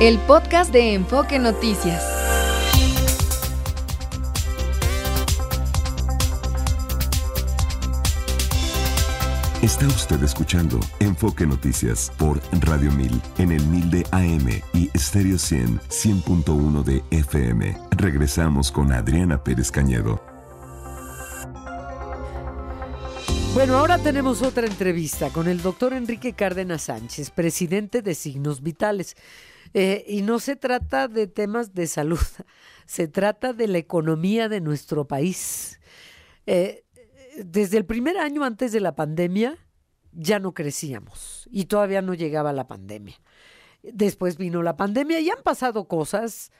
el podcast de Enfoque Noticias. Está usted escuchando Enfoque Noticias por Radio 1000 en el 1000 de AM y Stereo 100 100.1 de FM. Regresamos con Adriana Pérez Cañedo. Bueno, ahora tenemos otra entrevista con el doctor Enrique Cárdenas Sánchez, presidente de Signos Vitales. Eh, y no se trata de temas de salud, se trata de la economía de nuestro país. Eh, desde el primer año antes de la pandemia ya no crecíamos y todavía no llegaba la pandemia. Después vino la pandemia y han pasado cosas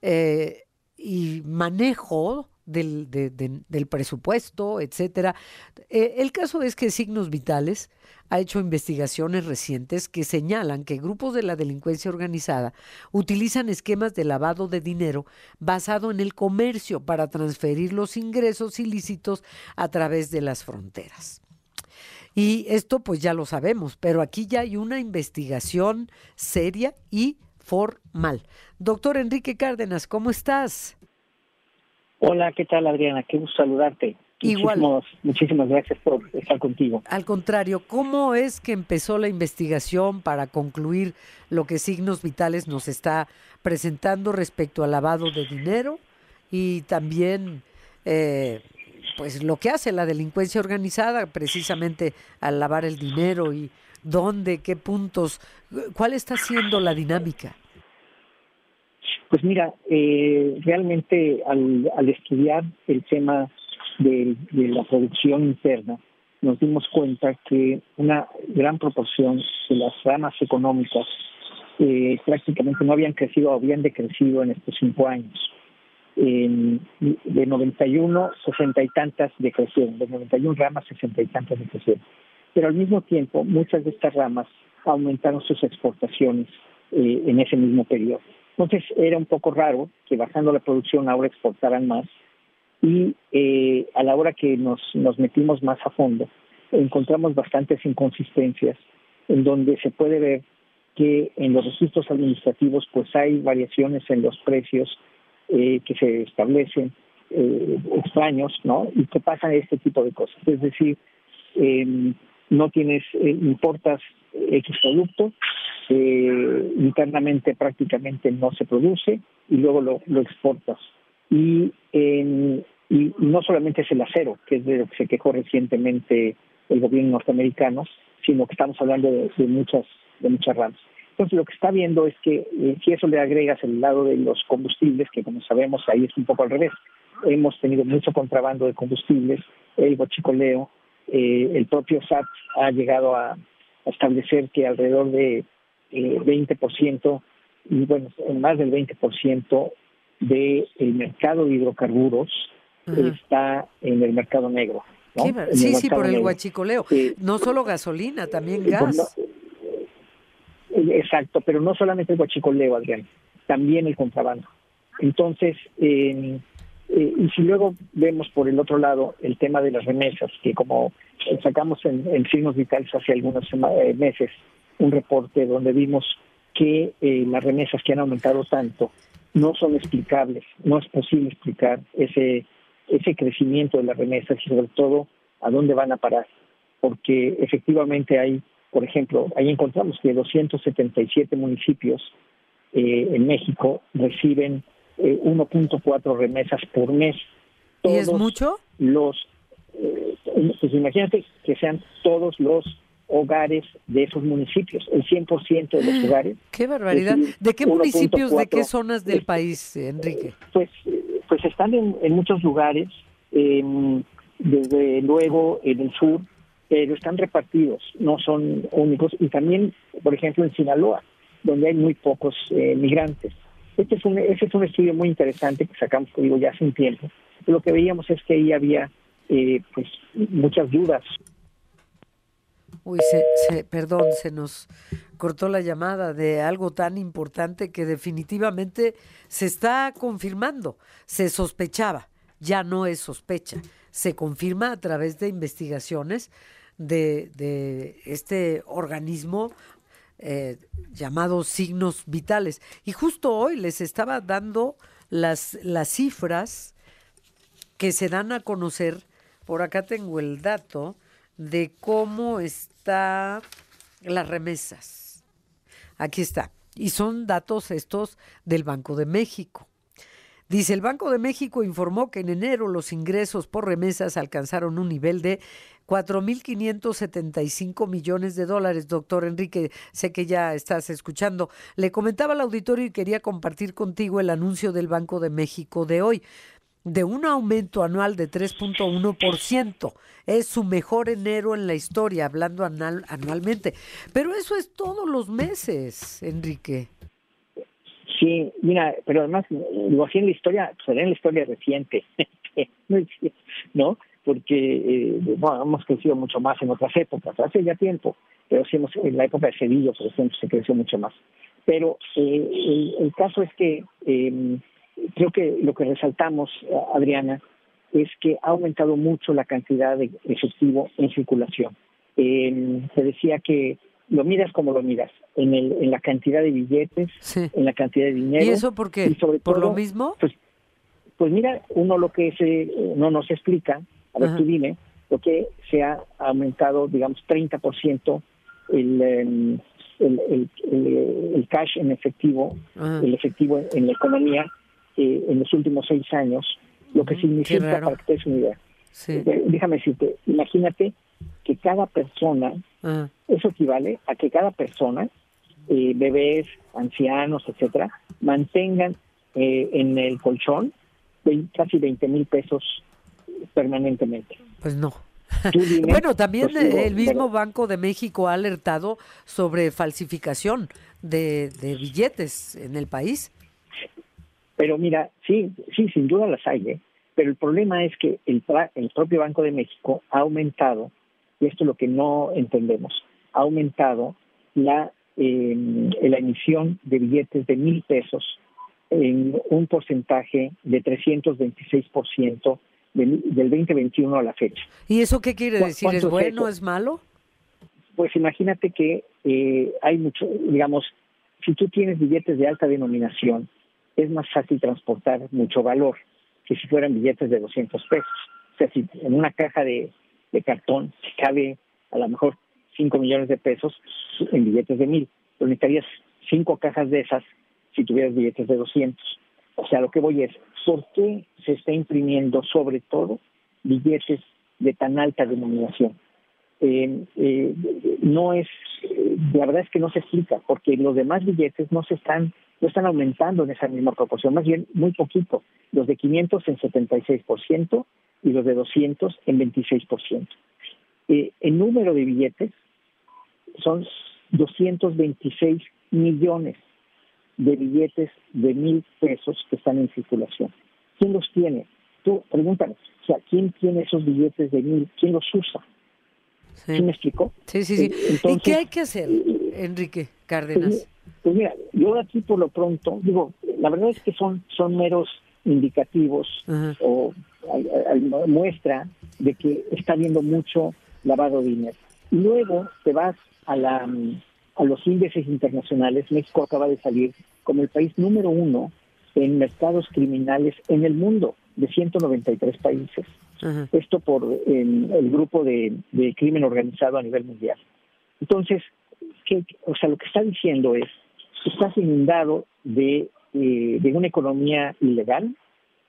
eh, y manejo del, del presupuesto, etcétera. El caso es que Signos Vitales ha hecho investigaciones recientes que señalan que grupos de la delincuencia organizada utilizan esquemas de lavado de dinero basado en el comercio para transferir los ingresos ilícitos a través de las fronteras. Y esto pues ya lo sabemos, pero aquí ya hay una investigación seria y formal. Doctor Enrique Cárdenas, ¿cómo estás? Hola, ¿qué tal Adriana? Qué gusto saludarte. Igual. Muchísimas, gracias por estar contigo. Al contrario, ¿cómo es que empezó la investigación para concluir lo que Signos Vitales nos está presentando respecto al lavado de dinero y también eh, pues lo que hace la delincuencia organizada precisamente al lavar el dinero y dónde, qué puntos, cuál está siendo la dinámica? Pues mira, eh, realmente al, estudiar el tema de, la producción interna, nos dimos cuenta que una gran proporción de las ramas económicas eh, prácticamente no habían crecido o habían decrecido en estos cinco años. de 91, 60 y tantas decrecieron, de 91 ramas, 60 y tantas decrecieron. Pero al mismo tiempo, muchas de estas ramas aumentaron sus exportaciones eh, en ese mismo periodo. Entonces era un poco raro que bajando la producción ahora exportaran más y eh, a la hora que nos, nos metimos más a fondo encontramos bastantes inconsistencias en donde se puede ver que en los registros administrativos pues hay variaciones en los precios eh, que se establecen eh, extraños, ¿no? Y que pasan este tipo de cosas. Es decir, eh, no tienes, eh, importas X producto, internamente prácticamente no se produce y luego lo, lo exportas. Y, y, no solamente es el acero, que es de lo que se quejó recientemente el gobierno norteamericano, sino que estamos hablando de, muchas de muchas ramas. Entonces lo que está viendo es que eh, si eso le agregas el lado de los combustibles, que como sabemos ahí es un poco al revés, hemos tenido mucho contrabando de combustibles, el bochicoleo, eh, el propio SAT ha llegado a, establecer que alrededor de eh, 20%, y bueno, más del 20% del el mercado de hidrocarburos está en el mercado negro. Sí, sí, por el huachicoleo. no solo gasolina, también gas. Eh, exacto, pero no solamente el huachicoleo, Adrián, también el contrabando. Entonces, eh, eh, y si luego vemos por el otro lado el tema de las remesas, que como sacamos en, Signos Vitales hace algunos eh, meses un reporte donde vimos que eh, las remesas que han aumentado tanto no son explicables, no es posible explicar ese, ese crecimiento de las remesas y sobre todo a dónde van a parar, porque efectivamente hay, por ejemplo, ahí encontramos que 277 municipios en México reciben 1.4 remesas por mes. ¿Y es mucho? Los, eh, pues imagínate que sean todos los hogares de esos municipios, el 100% de los hogares. ¡Qué barbaridad! ¿De qué municipios, de qué zonas del país, Enrique? Pues, pues están en, muchos lugares, desde luego en el sur, pero están repartidos, no son únicos, y también, por ejemplo, en Sinaloa, donde hay muy pocos eh, migrantes. Este es un, ese es un estudio muy interesante que sacamos, digo, ya hace un tiempo. Lo que veíamos es que ahí había eh, pues muchas dudas. Uy, se, perdón, se nos cortó la llamada de algo tan importante que definitivamente se está confirmando. Se sospechaba, ya no es sospecha, se confirma a través de investigaciones de, de este organismo eh, llamados signos vitales. Y justo hoy les estaba dando las, las cifras que se dan a conocer, por acá tengo el dato, de cómo está las remesas. Aquí está. Y son datos estos del Banco de México. Dice, el Banco de México informó que en enero los ingresos por remesas alcanzaron un nivel de 4.575 millones de dólares. Doctor Enrique, sé que ya estás escuchando. Le comentaba al auditorio y quería compartir contigo el anuncio del Banco de México de hoy de un aumento anual de 3.1%. Es su mejor enero en la historia, hablando anualmente. Pero eso es todos los meses, Enrique. Sí, mira, pero además, lo hacía en la historia, pues en la historia reciente, ¿no? Porque, eh, bueno, hemos crecido mucho más en otras épocas, hace ya tiempo, pero sí hemos, en la época de Sevilla, por ejemplo, se creció mucho más. Pero eh, el, caso es que eh, creo que lo que resaltamos, Adriana, es que ha aumentado mucho la cantidad de efectivo en circulación. Eh, se decía que lo miras como lo miras, en, el, en la cantidad de billetes, en la cantidad de dinero. ¿Y eso por qué? ¿Por lo mismo? Pues, pues mira, uno lo que se, no nos explica, a ver tú dime, lo que se ha aumentado, digamos, 30% el, em, el, el, el, cash en efectivo, el efectivo en la economía eh, en los últimos seis años, lo que significa, para que te des una idea, eh, déjame decirte, imagínate que cada persona, ah. eso equivale a que cada persona, eh, bebés, ancianos, etcétera, mantengan en el colchón casi 20 mil pesos permanentemente. Pues no. bueno, también el mismo Banco de México ha alertado sobre falsificación de, de billetes en el país. Pero mira, sí, sí, sin duda las hay, ¿eh? pero el problema es que el, el propio Banco de México ha aumentado, y esto es lo que no entendemos, ha aumentado la, em, la emisión de billetes de mil pesos en un porcentaje de 326% del, del 2021 a la fecha. ¿Y eso qué quiere decir? ¿Es bueno, es, es malo? Pues imagínate que eh, hay mucho, digamos, si tú tienes billetes de alta denominación, es más fácil transportar mucho valor que si fueran billetes de 200 pesos. O sea, si en una caja de, cartón cabe a lo mejor 5 millones de pesos en billetes de mil, pero necesitarías cinco cajas de esas si tuvieras billetes de 200. O sea, lo que voy es, ¿por qué se está imprimiendo sobre todo billetes de tan alta denominación? Eh, eh, no es, la verdad es que no se explica, porque los demás billetes no se están no están aumentando en esa misma proporción, más bien muy poquito. Los de 500 en 76% y los de 200 en 26%. Eh, el número de billetes son 226 millones de billetes de mil pesos que están en circulación. ¿Quién los tiene? Tú pregúntame, o sea, ¿quién tiene esos billetes de mil? ¿Quién los usa? Sí. me explicó? Sí, sí, sí. ¿Y qué hay que hacer, Enrique Cárdenas? Pues mira, yo aquí por lo pronto, digo, la verdad es que son, son meros indicativos o muestra de que está habiendo mucho lavado de dinero. Y luego te vas a, la, a los índices internacionales. México acaba de salir como el país número uno en mercados criminales en el mundo, de 193 países. Esto por el grupo de, de crimen organizado a nivel mundial. Entonces, ¿qué, o sea, lo que está diciendo es estás inundado de, eh, de una economía ilegal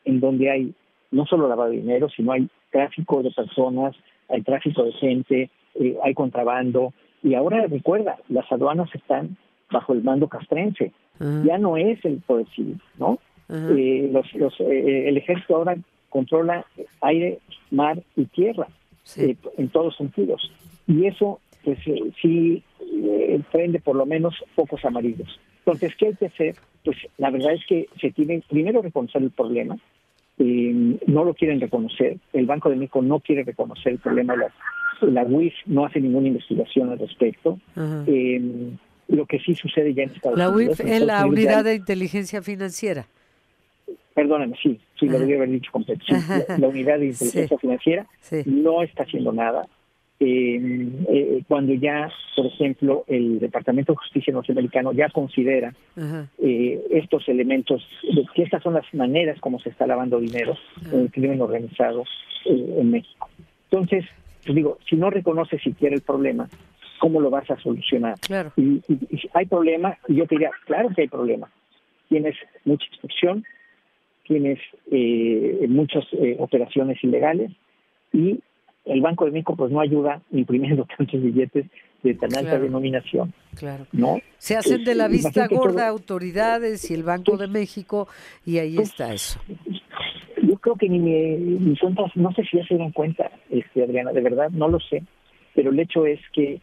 en donde hay no solo lavado de dinero, sino hay tráfico de personas, hay tráfico de gente, eh, hay contrabando. Y ahora recuerda, las aduanas están bajo el mando castrense. Ya no es el poder civil, ¿no? eh, los, los, eh, el ejército ahora controla aire, mar y tierra en todos sentidos. Y eso, pues sí eh, prende por lo menos focos amarillos. Entonces, ¿qué hay que hacer? Pues la verdad es que se tiene primero reconocer el problema, eh, no lo quieren reconocer, el Banco de México no quiere reconocer el problema, la, la UIF no hace ninguna investigación al respecto. Eh, lo que sí sucede ya en Estados la Unidos. La UIF es la Unidad de Inteligencia Financiera. Perdóname, sí, sí, lo debía haber dicho completo. la, Unidad de Inteligencia Financiera no está haciendo nada eh, cuando ya, por ejemplo, el Departamento de Justicia norteamericano ya considera eh, estos elementos, que estas son las maneras como se está lavando dinero en el crimen organizado eh, en México. Entonces, pues digo, si no reconoces siquiera el problema, ¿cómo lo vas a solucionar? Claro. Y, hay problema, y yo te diría, claro que hay problema. Tienes mucha instrucción, tienes muchas operaciones ilegales y el Banco de México pues no ayuda imprimiendo tantos billetes de tan alta denominación. Claro. ¿no? Se hacen de la vista gorda autoridades y el Banco de México y ahí pues, está eso. Yo creo que ni mis cuentas, no sé si ya se dan cuenta, este, Adriana, de verdad, no lo sé, pero el hecho es que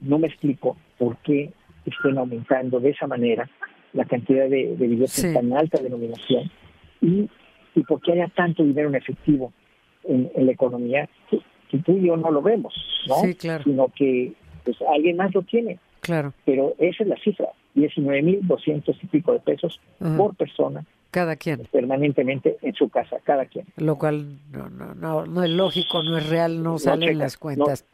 no me explico por qué estén aumentando de esa manera la cantidad de, billetes de tan alta denominación y, y por qué haya tanto dinero en efectivo en, en la economía tú y yo no lo vemos, ¿no? Sí, claro. Sino que pues alguien más lo tiene. Claro. Pero esa es la cifra, 19.200 y pico de pesos por persona. Cada quien. Permanentemente en su casa, cada quien. Lo cual no, no, no, no es lógico, no es real, no, salen las cuentas.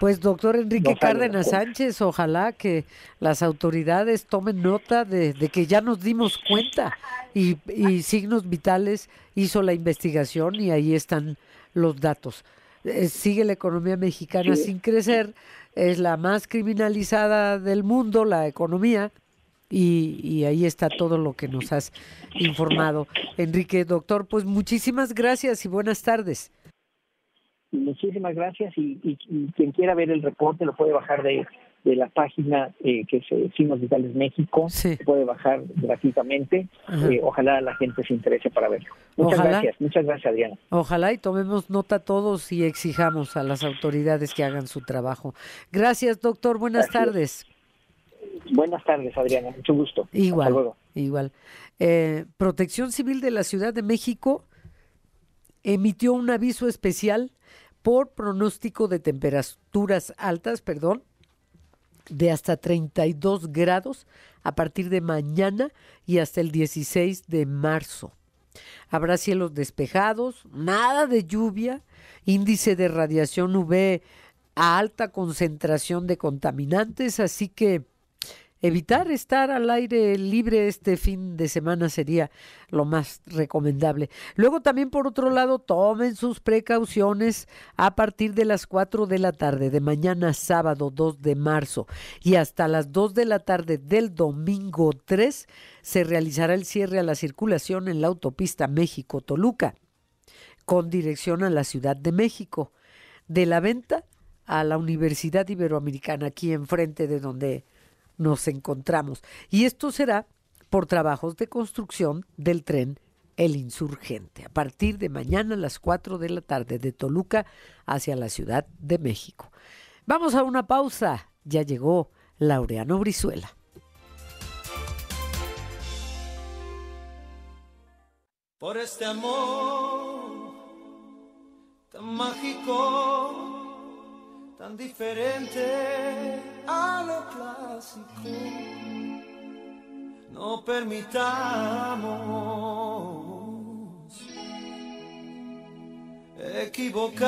Pues doctor Enrique Cárdenas Sánchez, ojalá que las autoridades tomen nota de, de que ya nos dimos cuenta y, y Signos Vitales hizo la investigación y ahí están los datos. Eh, sigue la economía mexicana sin crecer, es la más criminalizada del mundo, la economía, y, ahí está todo lo que nos has informado. Enrique, doctor, pues muchísimas gracias y buenas tardes. Muchísimas gracias y, y quien quiera ver el reporte lo puede bajar de de la página eh, que es eh, Signos Vitales México. Se puede bajar gratuitamente. Eh, ojalá la gente se interese para verlo. Muchas gracias. Muchas gracias, Adriana. Ojalá y tomemos nota todos y exijamos a las autoridades que hagan su trabajo. Gracias, doctor. Buenas tardes. Buenas tardes, Adriana. Mucho gusto. Igual. Igual. Protección Civil de la Ciudad de México emitió un aviso especial por pronóstico de temperaturas altas, perdón, de hasta 32 grados a partir de mañana y hasta el 16 de marzo. Habrá cielos despejados, nada de lluvia, índice de radiación UV a alta concentración de contaminantes, así que evitar estar al aire libre este fin de semana sería lo más recomendable. Luego también por otro lado tomen sus precauciones a partir de las 4 de la tarde de mañana sábado 2 de marzo y hasta las 2 de la tarde del domingo 3 se realizará el cierre a la circulación en la autopista México-Toluca con dirección a la Ciudad de México. De la venta a la Universidad Iberoamericana, aquí enfrente de donde nos encontramos. Y esto será por trabajos de construcción del tren El Insurgente, a partir de mañana a las 4 de la tarde de Toluca hacia la Ciudad de México. Vamos a una pausa. Ya llegó Laureano Brizuela. Por este amor tan mágico tan diferente a lo clásico. No permitamos equivocarnos.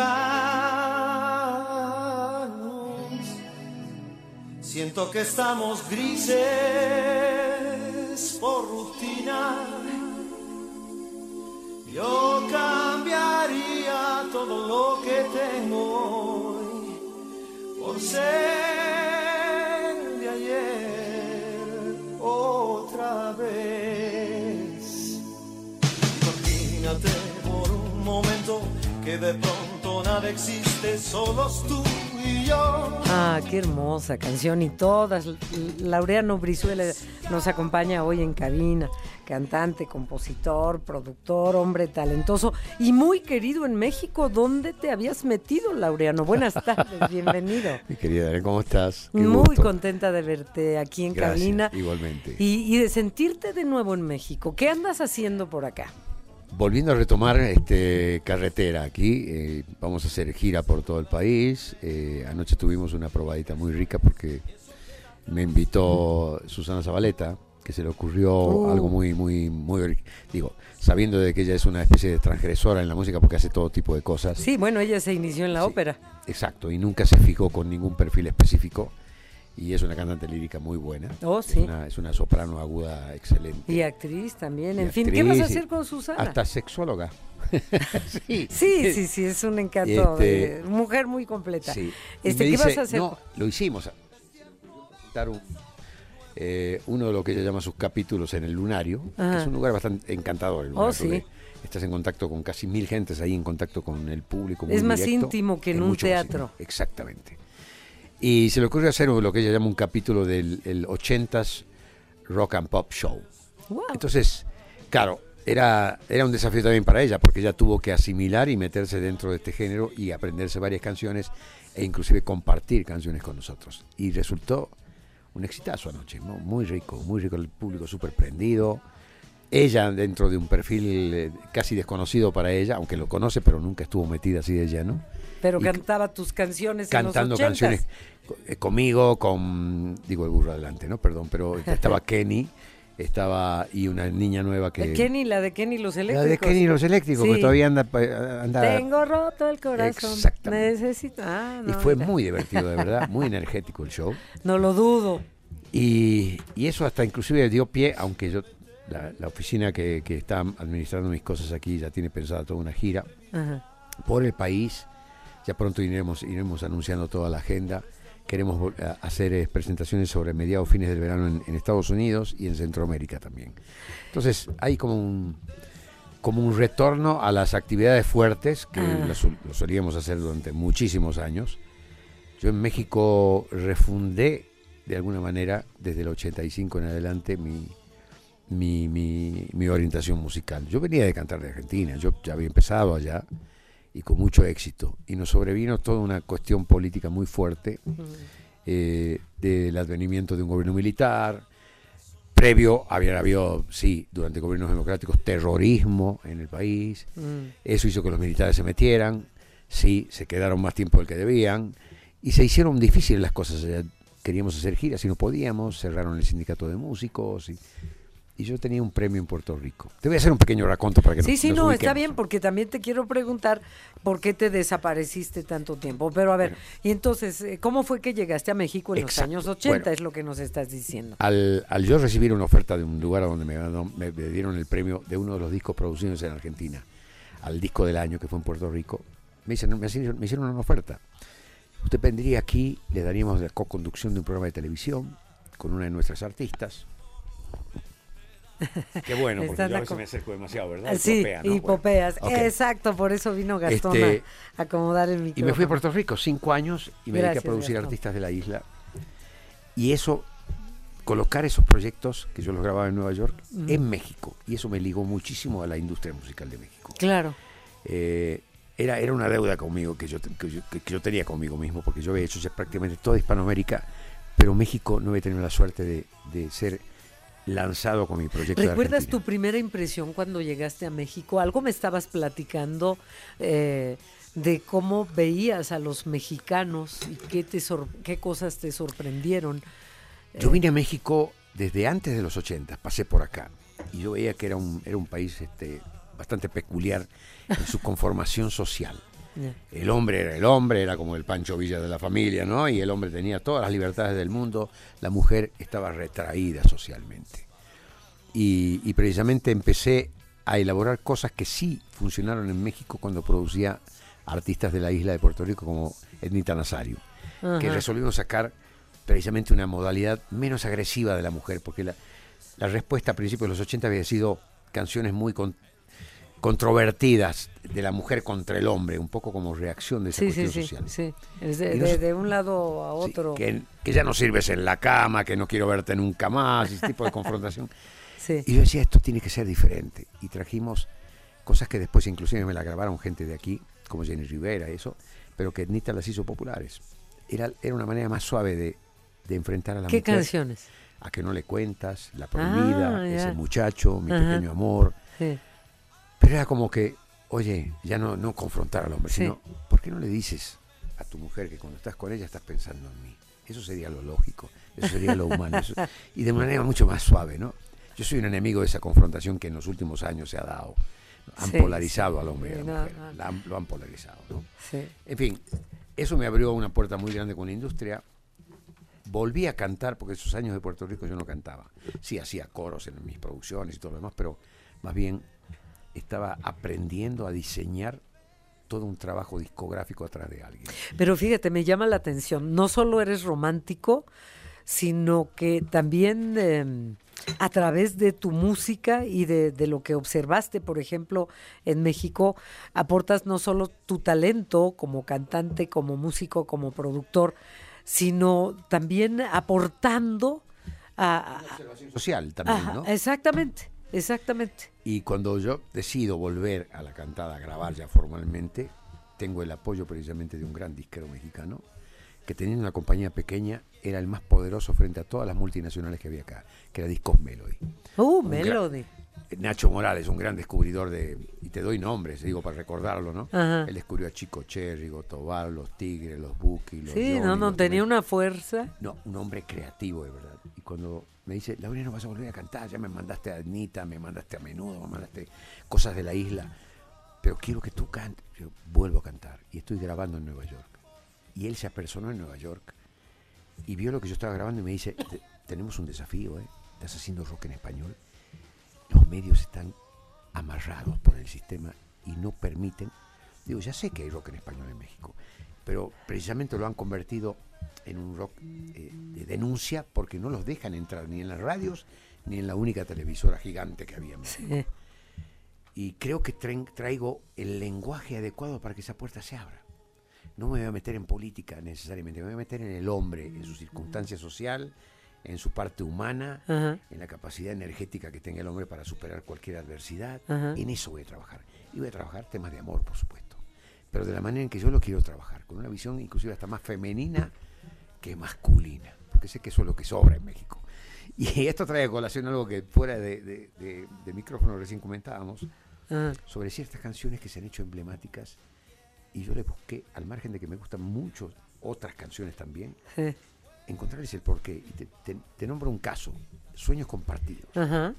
Siento que estamos grises por rutina. Yo cambiaría todo lo que tengo por ser de ayer otra vez. Imagínate por un momento que de pronto nada existe, solos tú y yo. Ah, qué hermosa canción y todas. Laureano Brizuela nos acompaña hoy en cabina cantante, compositor, productor, hombre talentoso y muy querido en México. ¿Dónde te habías metido, Laureano? Buenas tardes, bienvenido. Mi querida, ¿cómo estás? muy contenta de verte aquí en cabina. Igualmente. Y, de sentirte de nuevo en México. ¿Qué andas haciendo por acá? Volviendo a retomar este carretera aquí, eh, vamos a hacer gira por todo el país. Eh, anoche tuvimos una probadita muy rica porque me invitó Susana Zabaleta, que se le ocurrió Uh. algo muy, muy, muy, digo, sabiendo de que ella es una especie de transgresora en la música porque hace todo tipo de cosas. Sí, bueno, ella se inició en la Sí. ópera. Exacto, y nunca se fijó con ningún perfil específico. Y es una cantante lírica muy buena. Oh, Es sí. una, es una soprano aguda excelente. Y actriz también. Y En fin, ¿qué vas a actriz, hacer con Susana? Hasta sexóloga. sí. Sí, sí, sí, es un encanto. Este- de- mujer muy completa. Sí. Este, ¿Qué dice, vas a hacer? No, lo hicimos. Eh, uno de lo que ella llama sus capítulos en el Lunario, que Ajá. es un lugar bastante encantador. el Oh, Lunario, sí. porque Estás en contacto con casi mil gentes ahí, en contacto con el público. muy Es más directo, íntimo que en es un más teatro. Exactamente. Y se le ocurrió hacer lo que ella llama un capítulo del el 80s Rock and Pop Show. Wow. Entonces, claro, era, era un desafío también para ella, porque ella tuvo que asimilar y meterse dentro de este género y aprenderse varias canciones e inclusive compartir canciones con nosotros. Y resultó un exitazo anoche, ¿no? muy rico, muy rico, el público súper prendido. Ella dentro de un perfil eh, casi desconocido para ella, aunque lo conoce, pero nunca estuvo metida así de lleno Pero cantaba tus canciones cantando en los canciones eh, conmigo, con, digo el burro adelante, ¿no? Perdón, pero estaba Kenny, estaba, y una niña nueva que... De Kenny, la de Kenny los la eléctricos. de Kenny y los eléctricos, Sí. que todavía anda... anda Tengo roto el corazón. Exactamente. Necesito. Ah, y fue mira. muy divertido, de verdad, muy energético el show. No lo dudo. Y, y eso hasta inclusive dio pie, aunque yo, la, la oficina que, que está administrando mis cosas aquí ya tiene pensada toda una gira Ajá. por el país. Ya pronto iremos, iremos anunciando toda la agenda. Queremos a- hacer eh, presentaciones sobre mediados fines del verano en, en Estados Unidos y en Centroamérica también. Entonces hay como un, como un retorno a las actividades fuertes que Ah. las lo solíamos hacer durante muchísimos años. Yo en México refundé de alguna manera desde el 85 en adelante mi, mi, mi, mi orientación musical. Yo venía de cantar de Argentina, yo ya había empezado allá y con mucho éxito. Y nos sobrevino toda una cuestión política muy fuerte eh, del advenimiento de un gobierno militar. Previo había habido, sí, durante gobiernos democráticos, terrorismo en el país. Mm. Eso hizo que los militares se metieran, sí, se quedaron más tiempo del que debían y se hicieron difíciles las cosas. Queríamos hacer giras y no podíamos, cerraron el sindicato de músicos y, y yo tenía un premio en Puerto Rico. Te voy a hacer un pequeño raconto para que Sí, nos, sí, nos no, está bien, porque también te quiero preguntar por qué te desapareciste tanto tiempo. Pero a ver, y entonces, eh, ¿cómo fue que llegaste a México en Exacto. los años 80? Bueno. es lo que nos estás diciendo. Al, al yo recibir una oferta de un lugar donde me, me- me dieron el premio de uno de los discos producidos en Argentina, al disco del año que fue en Puerto Rico, me, me hicieron- me hicieron una oferta. Usted vendría aquí, le daríamos la co-conducción de un programa de televisión con una de nuestras artistas. Qué bueno, porque yo a veces me acerco demasiado, ¿verdad? Ah, sí, Hipopea, ¿no? Bueno, ok. Exacto, por eso vino Gastón Este, a acomodar el micrófono. Y me fui a Puerto Rico cinco años y me Gracias, dediqué a producir Gastón. artistas de la isla. Y eso, colocar esos proyectos que yo los grababa en Nueva York en México. Y eso me ligó muchísimo a la industria musical de México. Claro. Eh, era, era una deuda conmigo que yo, que, yo, que- que yo tenía conmigo mismo, porque yo había hecho ya prácticamente toda Hispanoamérica, pero México no había tenido la suerte de, de ser lanzado con mi proyecto. ¿Recuerdas tu primera impresión cuando llegaste a México? Algo me estabas platicando eh, de cómo veías a los mexicanos y qué, te sor- qué cosas te sorprendieron. Yo vine a México desde antes de los 80, pasé por acá. Y yo veía que era un, era un país este, bastante peculiar en su conformación social. El hombre era el hombre, era como el Pancho Villa de la familia, ¿no? Y el hombre tenía todas las libertades del mundo, la mujer estaba retraída socialmente. Y, y precisamente empecé a elaborar cosas que sí funcionaron en México cuando producía artistas de la isla de Puerto Rico como Ednita Nazario, que resolvimos sacar precisamente una modalidad menos agresiva de la mujer, porque la, la respuesta a principios de los 80 había sido canciones muy con- controvertidas de la mujer contra el hombre, un poco como reacción de esa Sí, cuestión sí, social. sí. Es de, Y de- un lado a otro. que, que ya no sirves en la cama, que no quiero verte nunca más, ese tipo de confrontación. Sí. Y yo decía, esto tiene que ser diferente. Y trajimos cosas que después inclusive me la grabaron gente de aquí, como Jenny Rivera, eso, pero que Nita las hizo populares. Era, era una manera más suave de, de enfrentar a la ¿Qué mujer. canciones? A que no le cuentas, La Prohibida, Ah. Ese Muchacho, Mi Ajá. Pequeño Amor. Sí. Pero era como que, oye, ya no, no confrontar al hombre, Sí. sino, ¿por qué no le dices a tu mujer que cuando estás con ella estás pensando en mí? Eso sería lo lógico, eso sería lo humano. eso- y de manera mucho más suave, ¿no? Yo soy un enemigo de esa confrontación que en los últimos años se ha dado. Han Sí, polarizado al hombre y a la no, mujer. no. La han- lo han polarizado, ¿no? Sí. En fin, eso me abrió una puerta muy grande con la industria. Volví a cantar, porque esos años de Puerto Rico yo no cantaba. Sí, hacía coros en mis producciones y todo lo demás, pero más bien estaba aprendiendo a diseñar todo un trabajo discográfico atrás de alguien. Pero fíjate, me llama la atención, no solo eres romántico, sino que también eh, a través de tu música y de, de lo que observaste, por ejemplo, en México, aportas no solo tu talento como cantante, como músico, como productor, sino también aportando a... a- Social también, ajá, ¿no? Exactamente, exactamente. Y cuando yo decido volver a la cantada, a grabar ya formalmente, tengo el apoyo precisamente de un gran disquero mexicano, que teniendo una compañía pequeña era el más poderoso frente a todas las multinacionales que había acá, que era Discos Melody. Uh, Un Melody. Nacho Morales, un gran descubridor de, y te doy nombres, digo para recordarlo, ¿no? Ajá. Él descubrió a Chico Cherry, Gotobar, los Tigres, los Buki, los Sí, Johnny, no, no, tenía una fuerza. No, un hombre creativo, de verdad. Y cuando me dice, Laurina, no vas a volver a cantar, ya me mandaste a Anita, me mandaste a Menudo, me mandaste cosas de la isla, pero quiero que tú cantes. Yo vuelvo a cantar y estoy grabando en Nueva York. Y él se apersonó en Nueva York y vio lo que yo estaba grabando y me dice, "Te- tenemos un desafío, ¿eh? Estás haciendo rock en español. Los medios están amarrados por el sistema y no permiten. Digo, ya sé que hay rock en español en México, pero precisamente lo han convertido en un rock eh, de denuncia porque no los dejan entrar ni en las radios ni en la única televisora gigante que había en México. Sí. Y creo que traigo el lenguaje adecuado para que esa puerta se abra. No me voy a meter en política necesariamente, me voy a meter en el hombre, en su circunstancia social, en su parte humana, Ajá. en la capacidad energética que tenga el hombre para superar cualquier adversidad. Ajá. En eso voy a trabajar. Y voy a trabajar temas de amor, por supuesto. Pero de la manera en que yo lo quiero trabajar, con una visión inclusive hasta más femenina que masculina. Porque sé que eso es lo que sobra en México. Y esto trae a colación algo que fuera de, de- de- de micrófono recién comentábamos, Ajá. sobre ciertas canciones que se han hecho emblemáticas. Y yo le busqué, al margen de que me gustan mucho otras canciones también, encontrarles el porqué. Y te, te- te nombro un caso, Sueños Compartidos. Ajá.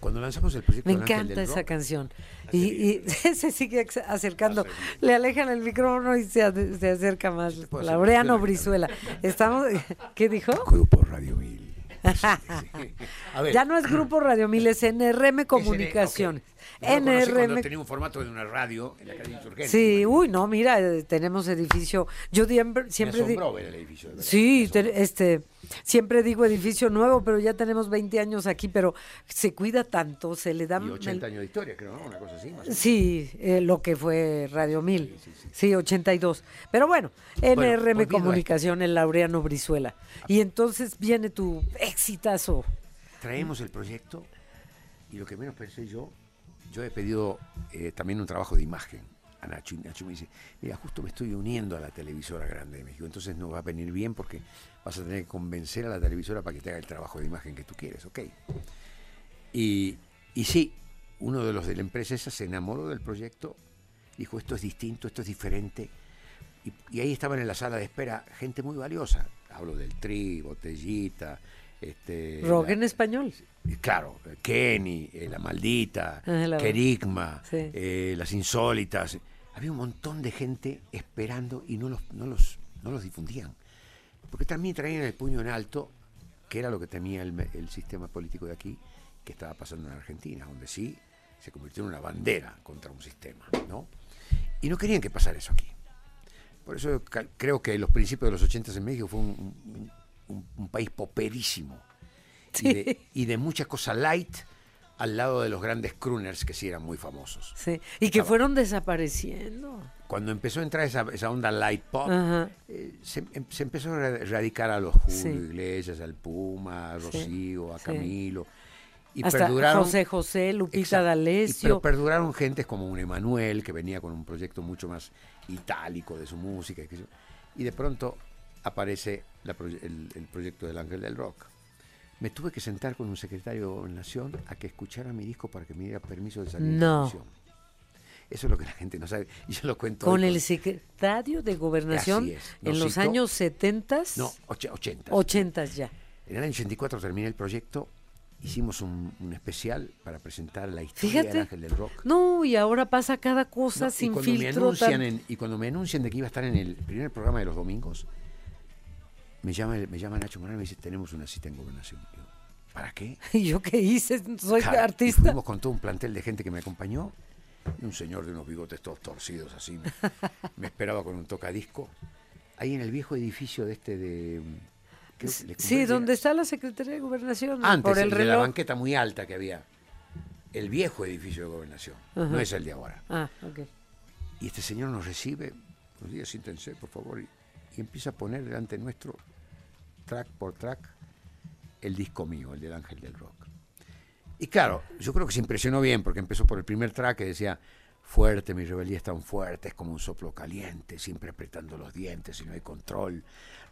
Cuando lanzamos el proyecto Me encanta del esa Rock, canción. Y, se sigue acercando. Le alejan el micrófono y se, se acerca más. Laureano Brizuela. Estamos, ¿Qué dijo? Grupo Radio. A ver, Ya no es Grupo Radio Mil, es NRM ¿qué Comunicaciones. seré? Ok. Yo lo conocí cuando NRM. tenía un formato de una radio en la calle Insurgente. Sí, uy, no, mira, eh, tenemos edificio. Yo siempre, siempre asombró ver el edificio. de. Sí, te- este, siempre digo edificio nuevo, pero ya tenemos 20 años aquí, pero se cuida tanto, se le da... Y 80 el- años de historia, creo, ¿no? Una cosa así. Más. Sí, eh, lo que fue Radio 1000. Sí, sí, sí. Sí, 82. Pero bueno, NRM Comunicación, el Laureano Brizuela. Y entonces viene tu exitazo. Traemos el proyecto y lo que menos pensé yo, yo he pedido eh, también un trabajo de imagen a Nacho y Nacho me dice, mira, justo me estoy uniendo a la televisora grande de México, entonces no va a venir bien porque vas a tener que convencer a la televisora para que te haga el trabajo de imagen que tú quieres, ¿ok? Y, y sí, uno de los de la empresa esa se enamoró del proyecto, dijo, esto es distinto, esto es diferente. Y, y ahí estaban en la sala de espera gente muy valiosa. Hablo del Tri, Botellita, este, Rock la- en español. Claro, Kenny, eh, La Maldita, Ah, la- Kerigma, Sí. eh, Las Insólitas. Había un montón de gente esperando y no los, no los, no los difundían. Porque también traían el puño en alto, que era lo que temía el, sistema político de aquí, que estaba pasando en Argentina, donde sí se convirtió en una bandera contra un sistema. ¿no? Y no querían que pasara eso aquí. Por eso creo que los principios de los 80 en México fue un, un- un- un país poperísimo y, de, y de mucha cosa light al lado de los grandes crooners que sí eran muy famosos. Sí. Y que Estaba- fueron desapareciendo. Cuando empezó a entrar esa, esa onda light pop, eh, se, em- se empezó a ra- radicar a los Julio Sí. Iglesias, al Puma, a Sí, Rocío, a sí. Camilo. Y Hasta perduraron, José José, Lupita D'Alessio. pero perduraron gentes como un Emanuel, que venía con un proyecto mucho más itálico de su música. Y de pronto aparece la proye- el, el proyecto del Ángel del Rock. Me tuve que sentar con un secretario en Nación a que escuchara mi disco para que me diera permiso de salir No. televisión. Eso es lo que la gente no sabe. Y yo lo cuento. Con hoy el secretario de Gobernación en los años 70, No, och- 80. 80 ya. En el año 84 terminé el proyecto. Hicimos un, un especial para presentar la historia del Ángel del Rock. No, y ahora pasa cada cosa No, y, sin me filtro. anuncian tan- en- y cuando me anuncian de que iba a estar en el primer programa de los domingos, me llama, me llama Nacho Morán y me dice, tenemos una cita en gobernación. ¿Para qué? ¿Y yo qué hice? Soy Claro, y artista. fuimos con todo un plantel de gente que me acompañó. Un señor de unos bigotes todos torcidos así. Me, me esperaba con un tocadisco. Ahí en el viejo edificio de este de... creo le Sí, donde está la Secretaría de Gobernación. Antes, por el de la reloj. banqueta muy alta que había. El viejo edificio de gobernación. No es el de ahora. Ah, ok. Y este señor nos recibe, nos dice, siéntense, por favor, y, y empieza a poner delante nuestro, track por track, el disco mío, el del Ángel del Rock. Y claro, yo creo que se impresionó bien, porque empezó por el primer track que decía, fuerte, mi rebeldía es tan fuerte, es como un soplo caliente, siempre apretando los dientes y no hay control.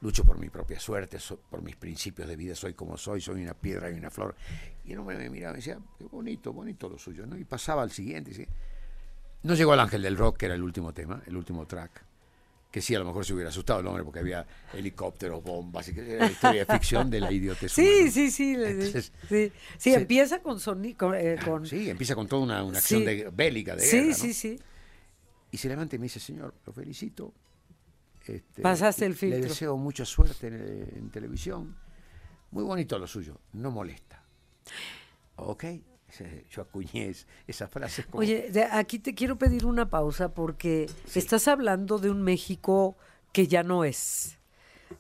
Lucho por mi propia suerte, por mis principios de vida, soy como soy, soy una piedra y una flor. Y el hombre me miraba y decía, qué bonito, bonito lo suyo, ¿no? Y pasaba al siguiente, decía, no llegó al Ángel del Rock, que era el último tema, el último track. Que sí, a lo mejor se hubiera asustado el hombre porque había helicópteros, bombas, y que era la historia de ficción de la idiotez. Sí, sí, sí. le- Entonces, sí, sí, se- empieza con. Con, eh, con- Sí, empieza con toda una, una acción Sí. de- bélica de sí, guerra. ¿no? sí, sí. Y se levanta y me dice, señor, lo felicito. Este, Pasaste el Le filtro. deseo mucha suerte en, en televisión. Muy bonito lo suyo, no molesta. Ok, yo acuñé es- esa frase. como- Oye, aquí te quiero pedir una pausa porque estás hablando de un México que ya no es.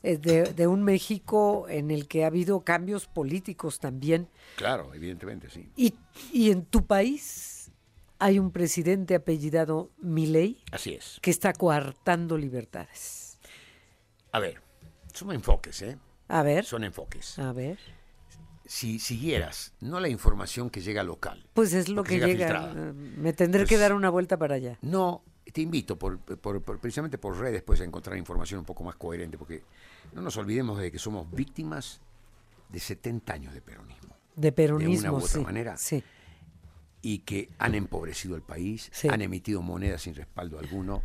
Eh, De, de un México en el que ha habido cambios políticos también. Claro, evidentemente, sí. Y, y en tu país hay un presidente apellidado Milei Así es. que está coartando libertades. A ver, son enfoques, ¿eh? A ver, Son enfoques. a ver. Si siguieras, no la información que llega local, Pues es lo que llega eh, Me tendré que dar una vuelta para allá. No, te invito, por, por- por- precisamente por redes, pues a encontrar información un poco más coherente, porque no nos olvidemos de que somos víctimas de 70 años de peronismo De peronismo, u otra sí. manera. Sí. y que han empobrecido el país, Sí. han emitido monedas sin respaldo alguno,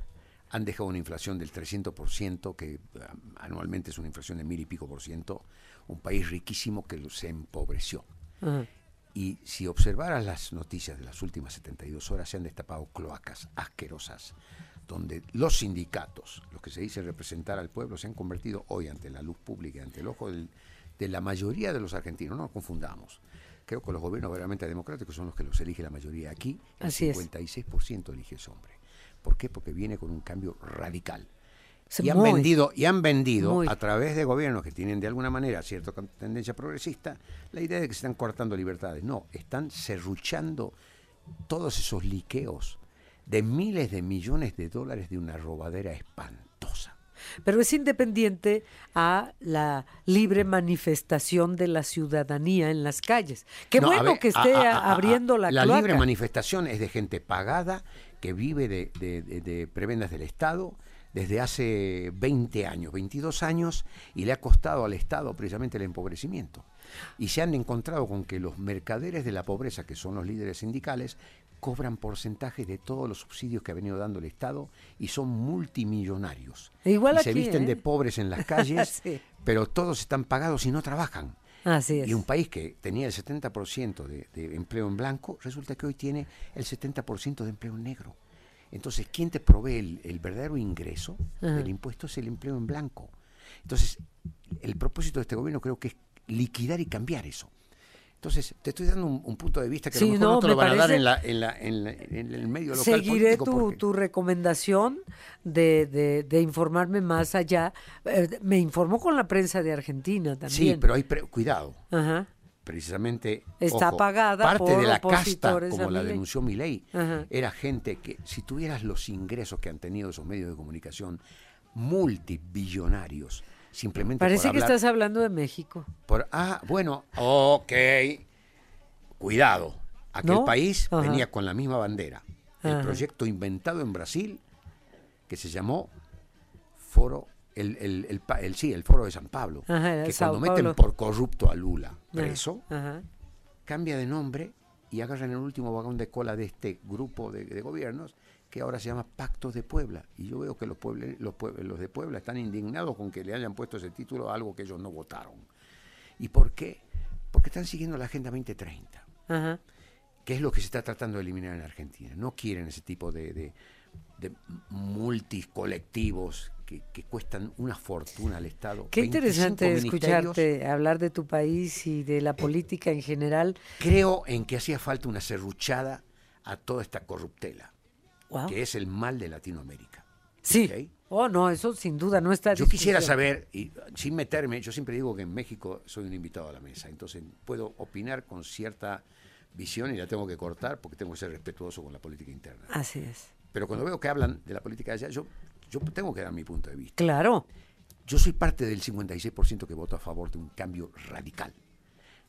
han dejado una inflación del 300%, que ah, anualmente es una inflación de mil y pico por ciento, un país riquísimo que se empobreció. Y si observaras las noticias de las últimas 72 horas, se han destapado cloacas asquerosas, donde los sindicatos, los que se dicen representar al pueblo, se han convertido hoy ante la luz pública, y ante el ojo del- de la mayoría de los argentinos. No nos confundamos. Creo que los gobiernos verdaderamente democráticos son los que los elige la mayoría. Aquí el Así es. 56% elige ese hombre. ¿Por qué? Porque viene con un cambio radical. Y han muy. vendido, y han vendido Muy. a través de gobiernos que tienen de alguna manera cierta tendencia progresista la idea de que se están cortando libertades. No, están serruchando todos esos liqueos de miles de millones de dólares de una robadera espantosa. Pero es independiente a la libre manifestación de la ciudadanía en las calles. Qué No, bueno ver, que esté a- a- a- abriendo la, La cloaca. libre manifestación es de gente pagada que vive de, de- de- de prebendas del Estado desde hace 20 años, 22 años, y le ha costado al Estado precisamente el empobrecimiento. Y se han encontrado con que los mercaderes de la pobreza, que son los líderes sindicales, cobran porcentaje de todos los subsidios que ha venido dando el Estado y son multimillonarios. Igual y se visten ¿eh? de pobres en las calles, Sí. pero todos están pagados y no trabajan. Así es. Y un país que tenía el 70% de, de empleo en blanco, resulta que hoy tiene el 70% de empleo en negro. Entonces, ¿quién te provee el, el verdadero ingreso Ajá. del impuesto? Es el empleo en blanco. Entonces, el propósito de este gobierno creo que es liquidar y cambiar eso. Entonces, te estoy dando un, un punto de vista que a Sí, lo mejor no, no, te lo van a dar en, la, en, la- en la- en el medio local Seguiré tu, porque- tu recomendación de, de- de informarme más allá. Eh, me informó con la prensa de Argentina también. Sí, pero hay pre- cuidado. Ajá. Precisamente Está ojo, pagada parte por de la casta como la Milei. denunció mi ley Ajá. era gente que si tuvieras los ingresos que han tenido esos medios de comunicación multibillonarios simplemente Parece por que estás hablando de México. por ah bueno ok cuidado aquel ¿No? país Ajá. venía con la misma bandera el Ajá. proyecto inventado en Brasil que se llamó foro el, el, el sí el foro de San Pablo Ajá, que Sao cuando meten por corrupto a Lula preso Ajá. cambia de nombre y agarran el último vagón de cola de este grupo de, de gobiernos que ahora se llama Pacto de Puebla. Y yo veo que los, pueble- los, pueblos los de Puebla están indignados con que le hayan puesto ese título a algo que ellos no votaron. ¿Y por qué? Porque están siguiendo la Agenda 2030 Ajá. que es lo que se está tratando de eliminar en Argentina. No quieren ese tipo de, de, de multicolectivos que, que cuestan una fortuna al Estado. Qué 25 interesante escucharte hablar de tu país y de la política en general. Creo en que hacía falta una serruchada a toda esta corruptela, Wow. que es el mal de Latinoamérica. Sí. Oh, no, eso sin duda no está. Yo quisiera saber, y sin meterme, yo siempre digo que en México soy un invitado a la mesa, entonces puedo opinar con cierta visión y la tengo que cortar porque tengo que ser respetuoso con la política interna. Así es. Pero cuando veo que hablan de la política de allá, yo, yo tengo que dar mi punto de vista. Claro. Yo soy parte del 56% que votó a favor de un cambio radical.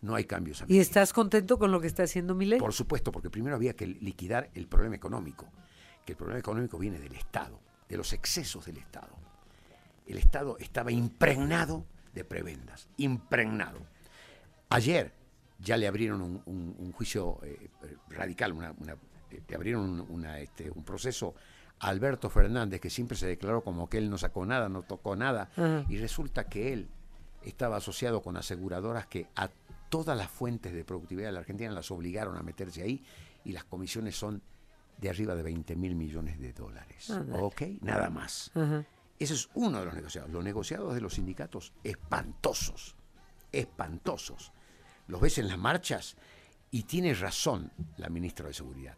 No hay cambios. ¿Y amigos. estás contento con lo que está haciendo Milei? Por supuesto, porque primero había que liquidar el problema económico, que el problema económico viene del Estado, de los excesos del Estado. El Estado estaba impregnado de prebendas, impregnado. Ayer ya le abrieron un, un- un juicio eh, radical, una, una- eh, le abrieron un, una, este, un proceso a Alberto Fernández, que siempre se declaró como que él no sacó nada, no tocó nada, y resulta que él estaba asociado con aseguradoras que a todas las fuentes de productividad de la Argentina las obligaron a meterse ahí y las comisiones son de arriba de 20 mil millones de dólares. Ándale. ¿Ok? Nada más. Ajá. Ese es uno de los negociados. Los negociados de los sindicatos, espantosos, espantosos. Los ves en las marchas y tiene razón la ministra de Seguridad.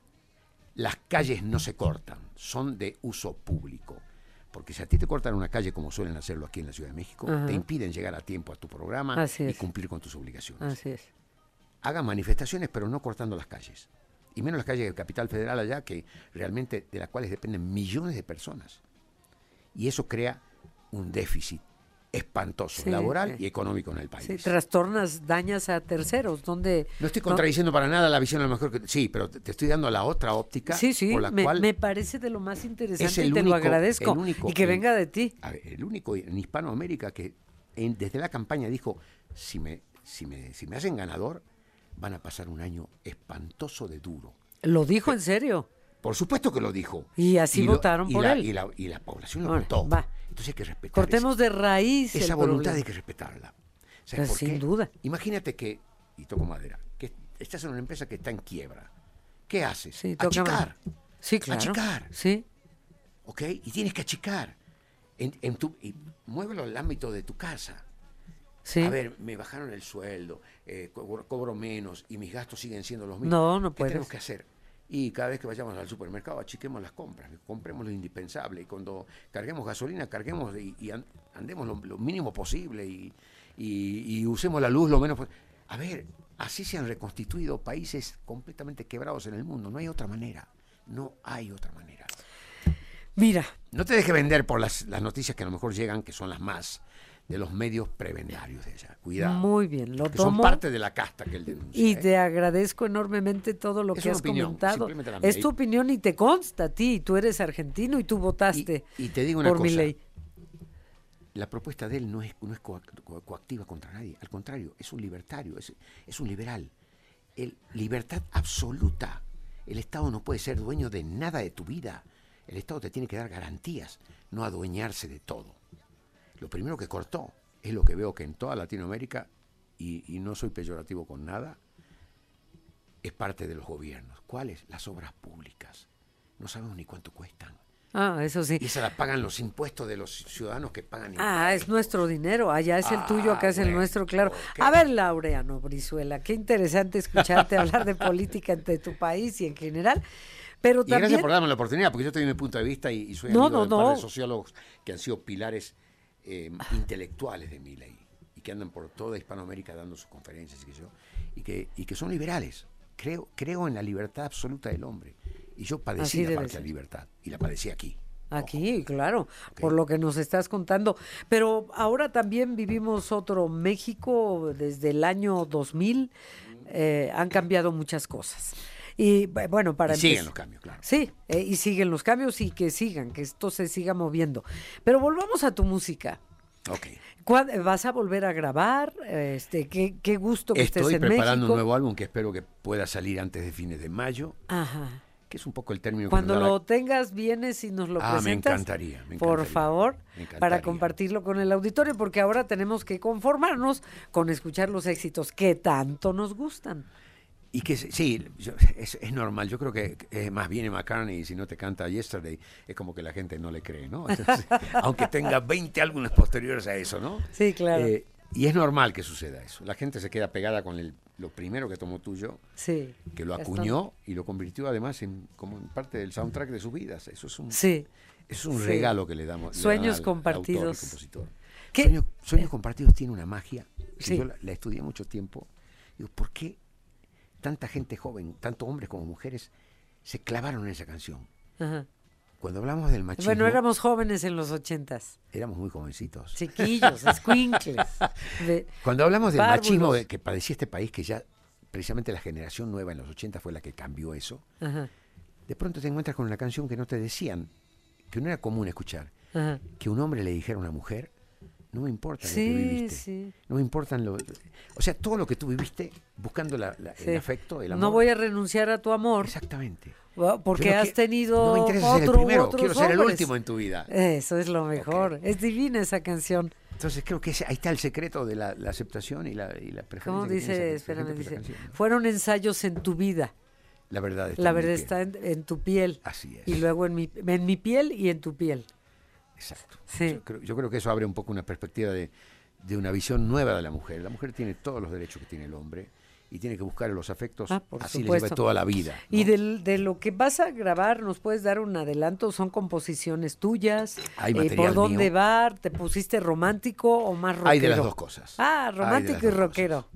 Las calles no se cortan, son de uso público. Porque si a ti te cortan una calle como suelen hacerlo aquí en la Ciudad de México, Ajá. te impiden llegar a tiempo a tu programa Así y es. cumplir con tus obligaciones. Así es. Hagan manifestaciones, pero no cortando las calles. Y menos las calles del Capital Federal allá, que realmente de las cuales dependen millones de personas. Y eso crea un déficit espantoso, Sí, laboral y económico en el país. Sí, trastornas, dañas a terceros, donde... no estoy contradiciendo para nada la visión a lo mejor que... Sí, pero te estoy dando la otra óptica Sí, sí, por la me, cual... me parece de lo más interesante es y te lo agradezco. el único y que en- venga de ti. A ver, el único en Hispanoamérica que en- desde la campaña dijo, si me, si, me, si me hacen ganador, van a pasar un año espantoso de duro. Lo dijo en serio. Por supuesto que lo dijo. Y así lo- votaron y por la- él. Y la, y la población lo votó. va. Entonces hay que respetar Cortemos de raíz esa, el voluntad, problema. hay que respetarla. ¿Sabes Pues sin qué? duda. Imagínate que, y toco madera, que estás en una empresa que está en quiebra. ¿Qué haces? Sí, Achicar. Sí, claro. Achicar. Sí, ¿Ok? Y tienes que achicar. En, en tu, y muévelo al ámbito de tu casa. sí. A ver, me bajaron el sueldo, eh, cobro, cobro menos y mis gastos siguen siendo los mismos. No, no ¿Qué puedes. tenemos que hacer? Y cada vez que vayamos al supermercado, achiquemos las compras, compremos lo indispensable. Y cuando carguemos gasolina, carguemos y, y an- andemos lo, lo mínimo posible y, y- y usemos la luz lo menos posible. A ver, así se han reconstituido países completamente quebrados en el mundo. No hay otra manera. No hay otra manera. Mira, No te dejes vender por las, las noticias que a lo mejor llegan, que son las más de los medios prebendarios de ella. Cuidado. muy bien, lo que son tomo. parte de la casta que él denuncia. Y ¿eh? te agradezco enormemente todo lo Es que has opinión, comentado. Es tu opinión y te consta a ti. Tú eres argentino y tú votaste Y- y te digo una por mi cosa. ley. La propuesta de él no es, no es coac- co- coactiva contra nadie. Al contrario, es un libertario, es, es un liberal. El, libertad absoluta. El Estado no puede ser dueño de nada de tu vida. El Estado te tiene que dar garantías, no adueñarse de todo. Lo primero que cortó es lo que veo que en toda Latinoamérica, y, y no soy peyorativo con nada, es parte de los gobiernos. ¿Cuáles? Las obras públicas. No sabemos ni cuánto cuestan. Ah, eso sí. Y se las pagan los impuestos de los ciudadanos que pagan Ah, es nuestro dinero. Allá es el Ah, tuyo, acá es el bueno, nuestro, claro. A ver, Laureano Brizuela, qué interesante escucharte hablar de política entre tu país y en general. Pero Y gracias por darme la oportunidad, porque yo te doy mi punto de vista y, y soy No, amigo de no. de sociólogos que han sido pilares eh, intelectuales de mi ley y que andan por toda Hispanoamérica dando sus conferencias y que yo y que, y que son liberales. Creo, creo en la libertad absoluta del hombre. Y yo Así padecí la debe falta ser. de libertad y la padecí aquí. Aquí, claro, por lo que nos estás contando. Pero ahora también vivimos otro México desde el año 2000. eh, han cambiado muchas cosas. Y bu- bueno, para Y siguen los cambios, claro. Sí, eh, y siguen los cambios y que sigan, que esto se siga moviendo. Pero volvamos a tu música. Ok. ¿Cuándo- ¿Vas a volver a grabar? Este, qué, qué gusto que estés Estoy en preparando México. un nuevo álbum que espero que pueda salir antes de fines de mayo. Ajá. que es un poco el término Cuando que nos da lo tengas, vienes y nos lo Ah, me presentas. encantaría, me Por encantaría, favor, me para encantaría. compartirlo con el auditorio, porque ahora tenemos que conformarnos con escuchar los éxitos que tanto nos gustan. Y que sí, yo- es, es normal. Yo creo que eh, más viene McCartney y si no te canta Yesterday, es como que la gente no le cree, ¿no? Entonces, aunque tenga 20 álbumes posteriores a eso, ¿no? Sí, claro. Eh, y es normal que suceda eso. La gente se queda pegada con el, lo primero que tomó tuyo, sí. que lo acuñó y lo convirtió además en como en parte del soundtrack de sus vidas. Eso es un, Sí. es un sí. regalo que le damos. le Sueños al compartidos. autor. Sueños, Sueños compartidos tiene una magia Sí. yo la, la estudié mucho tiempo. Digo, ¿por qué tanta gente joven, tanto hombres como mujeres, se clavaron en esa canción? Ajá. Cuando hablamos del machismo, Bueno, éramos jóvenes en los ochentas, éramos muy jovencitos. chiquillos, escuincles. de- Cuando hablamos del Párvulos. machismo de- que padecía este país, que ya precisamente la generación nueva en los 80 fue la que cambió eso, Ajá, de pronto te encuentras con una canción que no te decían, que no era común escuchar, ajá. que un hombre le dijera a una mujer, no me importa lo que Sí, viviste, sí. no me importan lo... O sea, todo lo que tú viviste buscando la- la- sí. el afecto, el amor. No voy a renunciar a tu amor Exactamente. porque has tenido No me interesa ser el otro primero, quiero ser el hombres. último en tu vida. Eso es lo mejor. Es divina esa canción. Entonces creo que ahí está el secreto de la, la aceptación y la, y la preferencia. ¿Cómo dice? esa Espérame, dice. canción, ¿no? Fueron ensayos en tu vida. La verdad está La en verdad piel. está en, en tu piel. Así es. Y luego en mi, en mi piel y en tu piel. Exacto. Sí. Yo, creo, yo creo que eso abre un poco una perspectiva de, de una visión nueva de la mujer. La mujer tiene todos los derechos que tiene el hombre y tiene que buscar los afectos. Ah, por así le supuesto. lleva toda la vida. ¿no? Y de lo que vas a grabar, ¿nos puedes dar un adelanto? ¿Son composiciones tuyas? Hay Eh, material ¿Por dónde mío. va? ¿Te pusiste romántico o más rockero? Hay de las dos cosas. Ah, romántico y rockero.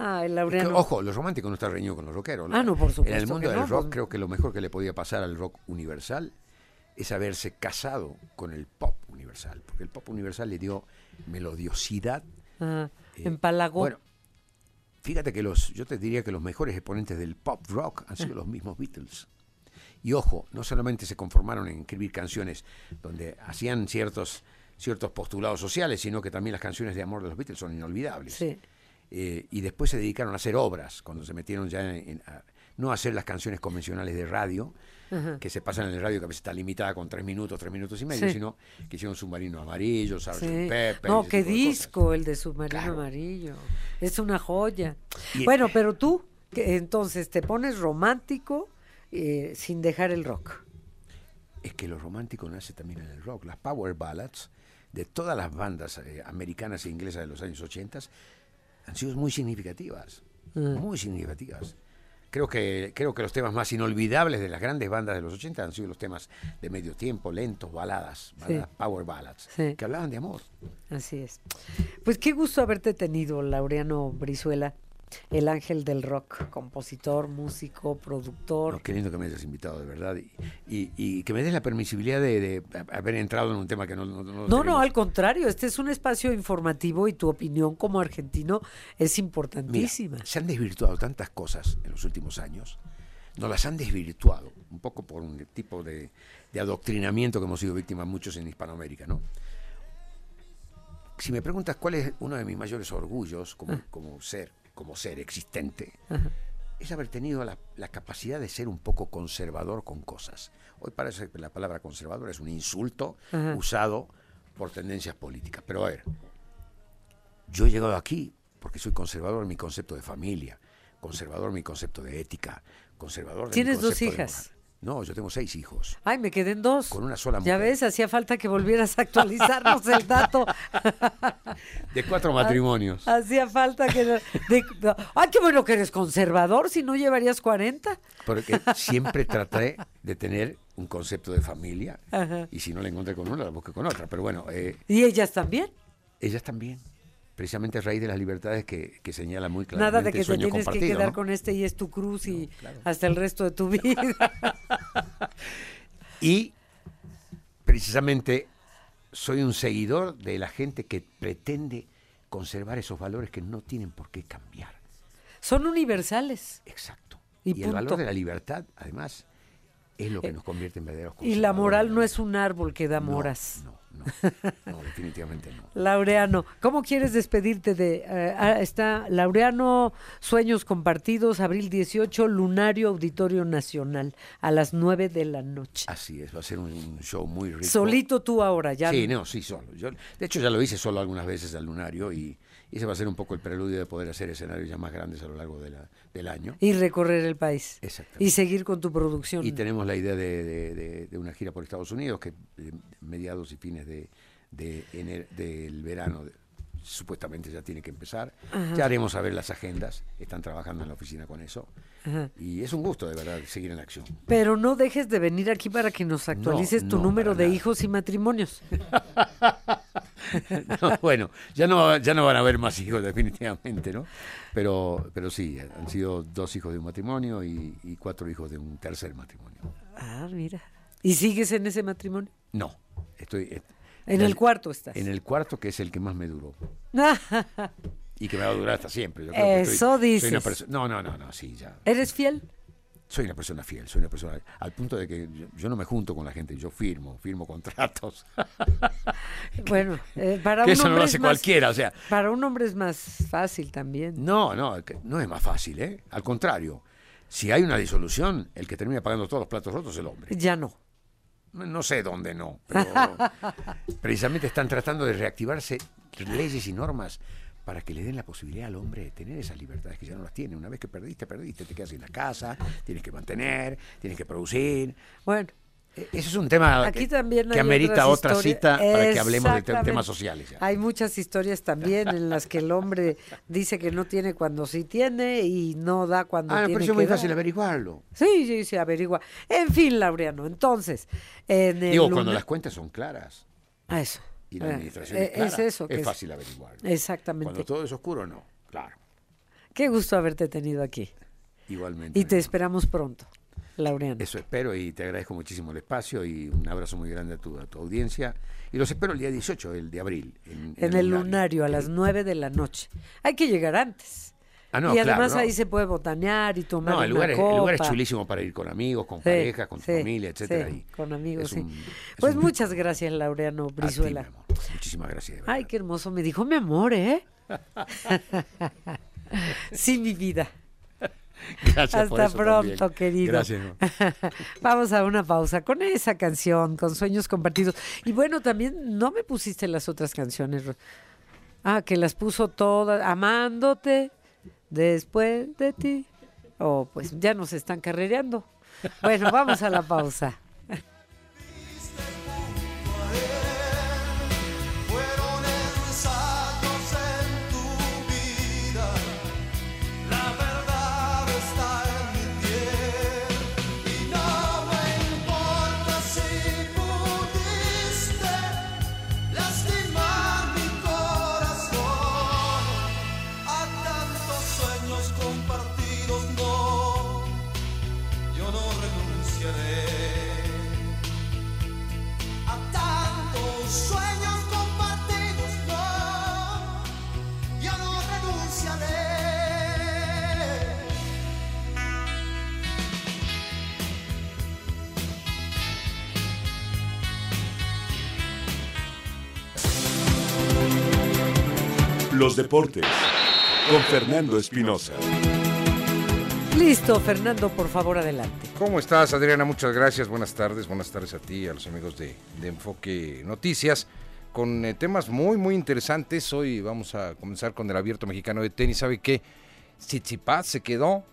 Ah, el Es que, Laureano. ojo, los románticos no está reñido con los rockeros. Ah, no, por En supuesto el mundo del no, rock pues- creo que lo mejor que le podía pasar al rock universal es haberse casado con el pop universal, porque el pop universal le dio melodiosidad. Ah, eh, empalagó. Bueno, fíjate que los, yo te diría que los mejores exponentes del pop rock han sido los mismos Beatles. Y ojo, no solamente se conformaron en escribir canciones donde hacían ciertos, ciertos postulados sociales, sino que también las canciones de amor de los Beatles son inolvidables. sí. Eh, y después se dedicaron a hacer obras, cuando se metieron ya en, en- a- no hacer las canciones convencionales de radio, Ajá. que se pasan en el radio, que a veces está limitada con tres minutos, tres minutos y medio, Sí. sino que hicieron Submarino Amarillo, Sgt. Sí. Pepper. No, qué disco el de Submarino Claro. Amarillo. Es una joya. Y- bueno, pero tú, que entonces te pones romántico eh, sin dejar el rock. Es que lo romántico nace también en el rock. Las power ballads de todas las bandas eh, americanas e inglesas de los años 80 han sido muy significativas, Mm. muy significativas. Creo que, creo que los temas más inolvidables de las grandes bandas de los 80 han sido los temas de medio tiempo, lentos, baladas, baladas, power ballads, Sí. que hablaban de amor. Así es. Pues qué gusto haberte tenido, Laureano Brizuela, el ángel del rock, compositor, músico, productor. No, qué lindo que me hayas invitado, de verdad. Y, y- y que me des la permisibilidad de, de haber entrado en un tema que no... No, no, No, al contrario, este es un espacio informativo y tu opinión como argentino es Mira, importantísima. se han desvirtuado tantas cosas en los últimos años, nos las han desvirtuado, un poco por un tipo de, de adoctrinamiento que hemos sido víctimas muchos en Hispanoamérica, ¿no? Si me preguntas cuál es uno de mis mayores orgullos como, como ser, como ser existente, Ajá. es haber tenido la, la capacidad de ser un poco conservador con cosas. Hoy parece que la palabra conservador es un insulto Ajá. usado por tendencias políticas. Pero a ver, yo he llegado aquí porque soy conservador en mi concepto de familia, conservador en mi concepto de ética, conservador de mi ¿Tienes dos concepto de hijas? No, yo tengo seis hijos. Ay, me quedé en dos. Con una sola Ya mujer. ves, hacía falta que volvieras a actualizarnos el dato. De cuatro matrimonios. Hacía falta que... de- no. Ay, qué bueno que eres conservador, si no llevarías 40. Porque siempre traté de tener un concepto de familia. Ajá. Y si no la encontré con una, la busqué con otra. Pero bueno, eh, ¿Y ellas también? ellas también. Precisamente a raíz de las libertades que, que señala muy claramente Nada de que el te tienes que quedar ¿no? con este y es tu cruz y claro. hasta el resto de tu vida. Y precisamente soy un seguidor de la gente que pretende conservar esos valores que no tienen por qué cambiar. Son universales. Exacto. Y Y, el valor de la libertad, además, es lo que nos convierte en verdaderos Y la moral no es un árbol que da moras. No, no, no, definitivamente no. Laureano, ¿cómo quieres despedirte de... eh, ah, está Laureano, Sueños Compartidos, abril 18, Lunario Auditorio Nacional, a las 9 de la noche. Así es, va a ser un, un show muy rico. Solito tú ahora, ya. Sí, no, sí, solo. Yo, de hecho, ya lo hice solo algunas veces al lunario y, y ese va a ser un poco el preludio de poder hacer escenarios ya más grandes a lo largo de la- del año. Y recorrer el país. Exactamente. Y seguir con tu producción. Y tenemos la idea de, de- de- de una gira por Estados Unidos que eh, mediados y fines de, de ener- del verano supuestamente ya tiene que empezar. Ya haremos saber las agendas. Están trabajando en la oficina con eso. Ajá. Y es un gusto, de verdad, seguir en acción. Pero no dejes de venir aquí para que nos actualices tu no, número de nada. hijos y matrimonios. No, bueno, ya no, ya no van a haber más hijos, definitivamente, ¿no? Pero, pero sí, han sido dos hijos de un matrimonio y, y cuatro hijos de un tercer matrimonio. Ah, mira. ¿Y sigues en ese matrimonio? No, estoy eh, En el cuarto estás. en el cuarto, que es el que más me duró. Y que me va a durar hasta siempre. Yo creo que estoy- Eso soy dices. una no, no, no, no, sí, ya. ¿Eres fiel? Soy una persona fiel, soy una persona. Al punto de que yo, yo no me junto con la gente, yo firmo, firmo contratos. Bueno, eh, para que un eso no lo hombre hace más- cualquiera, o sea. Para un hombre es más fácil también. No, no, no es más fácil, ¿eh? Al contrario. Si hay una disolución, el que termina pagando todos los platos rotos es el hombre. Ya no. No sé dónde no, pero precisamente están tratando de reactivarse leyes y normas para que le den la posibilidad al hombre de tener esas libertades que ya no las tiene. Una vez que perdiste, perdiste, te quedas sin la casa, tienes que mantener, tienes que producir. Bueno, E- Ese es un tema aquí que, también que amerita otra cita para que hablemos de te- temas sociales. ya. Hay muchas historias también en las que el hombre dice que no tiene cuando sí tiene y no da cuando Ah, tiene pareció que muy dar. fácil averiguarlo. Sí, sí, se averigua. En fin, Laureano, entonces, en el Digo, cuando las cuentas son claras Ah, Eso. Y la Eh, administración eh, es clara, es eso. que es fácil averiguarlo. Exactamente. Cuando todo es oscuro, no. Claro. Qué gusto haberte tenido aquí. Igualmente. Y te esperamos pronto, Laureano. Eso espero y te agradezco muchísimo el espacio y un abrazo muy grande a tu, a tu audiencia. Y los espero el día 18, el de abril. En, en el lunario a las 9 de la noche. Hay que llegar antes. Ah, no, y claro, además no. ahí se puede botanear y tomar No, el una lugar, es, el lugar es copa. chulísimo para ir con amigos, con Sí, parejas, con tu sí, familia, etcétera. sí, con amigos, sí. Pues un- muchas gracias, Laureano a ti, mi Brizuela. amor. Muchísimas gracias. Ay, qué hermoso. Me dijo mi amor, ¿eh? sí, mi vida. Gracias por Hasta eso pronto, también. querido. Gracias. Vamos a una pausa con esa canción, con sueños compartidos. Y bueno, también no me pusiste las otras canciones. Ah, que las puso todas, amándote después de ti. Oh, pues ya nos están carrereando. Bueno, vamos a la pausa. Los deportes con Fernando Espinosa. Listo, Fernando, por favor, adelante. ¿Cómo estás, Adriana? Muchas gracias. Buenas tardes. Buenas tardes a ti y a los amigos de, de Enfoque Noticias. Con eh, temas muy, muy interesantes. Hoy vamos a comenzar con el abierto mexicano de tenis. ¿Sabe qué? Tsitsipas se quedó,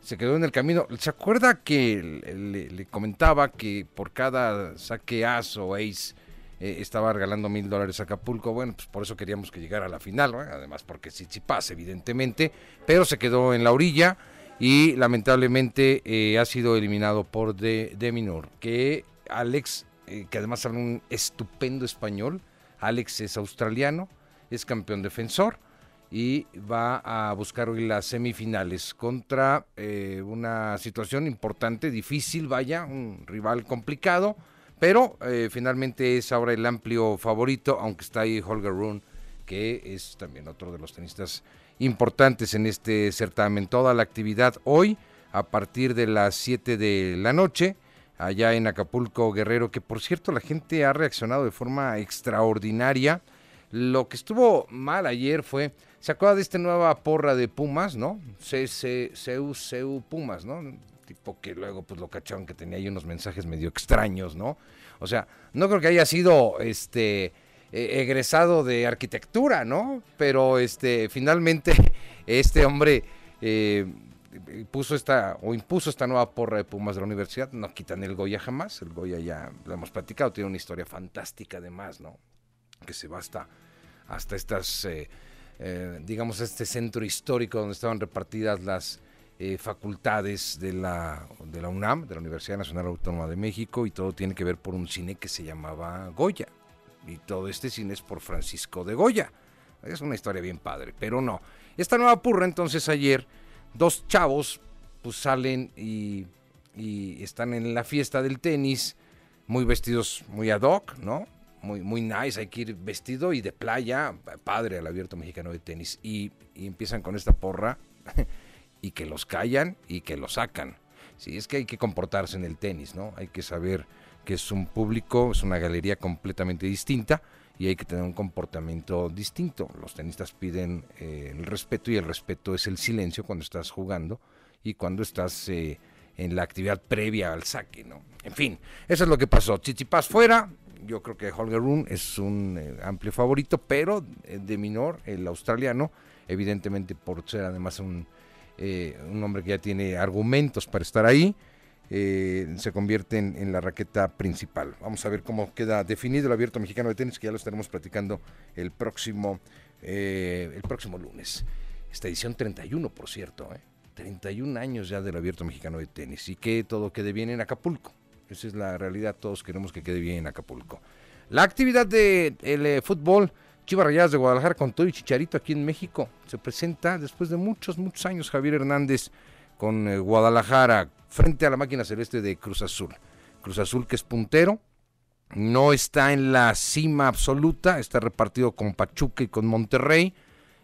se quedó en el camino. ¿Se acuerda que le, le comentaba que por cada saque as o ace eh, estaba regalando mil dólares a Acapulco? Bueno, pues por eso queríamos que llegara a la final, además porque Tsitsipas, evidentemente, pero se quedó en la orilla y lamentablemente eh, ha sido eliminado por de, de Minor, que Alex, eh, que además habla un estupendo español, Alex es australiano, es campeón defensor y va a buscar hoy las semifinales contra una situación importante, difícil, vaya, un rival complicado, pero eh, finalmente es ahora el amplio favorito, aunque está ahí Holger Rune, que es también otro de los tenistas importantes en este certamen. Toda la actividad hoy a partir de las 7 de la noche allá en Acapulco, Guerrero, que por cierto la gente ha reaccionado de forma extraordinaria. Lo que estuvo mal ayer fue, ¿se acuerda de esta nueva porra de Pumas, no? CU, CU Pumas, ¿no? Tipo que luego pues lo cacharon que tenía ahí unos mensajes medio extraños, ¿no? O sea, no creo que haya sido este eh, egresado de arquitectura, ¿no? Pero este finalmente este hombre eh, puso esta o impuso esta nueva porra de Pumas de la universidad, no quitan el Goya jamás, el Goya ya lo hemos platicado, tiene una historia fantástica además, ¿no? Que se va hasta, hasta estas, eh, eh, digamos, este centro histórico donde estaban repartidas las eh, facultades de la, de la UNAM, de la Universidad Nacional Autónoma de México, y todo tiene que ver por un cine que se llamaba Goya. Y todo este cine es por Francisco de Goya. Es una historia bien padre, pero no. Esta nueva purra entonces ayer dos chavos pues salen y, están en la fiesta del tenis, muy vestidos, muy ad hoc, ¿no? Muy, muy nice, hay que ir vestido y de playa, padre al abierto mexicano de tenis. Y empiezan con esta porra y que los callan y que los sacan. Sí, es que hay que comportarse en el tenis, ¿no? Hay que saber que es un público, es una galería completamente distinta y hay que tener un comportamiento distinto. Los tenistas piden eh, el respeto y el respeto es el silencio cuando estás jugando y cuando estás eh, en la actividad previa al saque, ¿no? En fin, eso es lo que pasó. Chichipas fuera, yo creo que Holger Rune es un eh, amplio favorito, pero de minor, el australiano, evidentemente por ser además un, eh, un hombre que ya tiene argumentos para estar ahí, eh, se convierte en, la raqueta principal. Vamos a ver cómo queda definido el abierto mexicano de tenis, que ya lo estaremos platicando el próximo, eh, el próximo lunes. Esta edición 31, por cierto, ¿eh? 31 años ya del abierto mexicano de tenis y que todo quede bien en Acapulco. Esa es la realidad, todos queremos que quede bien en Acapulco. La actividad del de fútbol, Chivas Rayadas de Guadalajara con todo y Chicharito aquí en México, se presenta después de muchos, muchos años Javier Hernández con eh, Guadalajara frente a la máquina celeste de Cruz Azul. Cruz Azul que es puntero, no está en la cima absoluta, está repartido con Pachuca y con Monterrey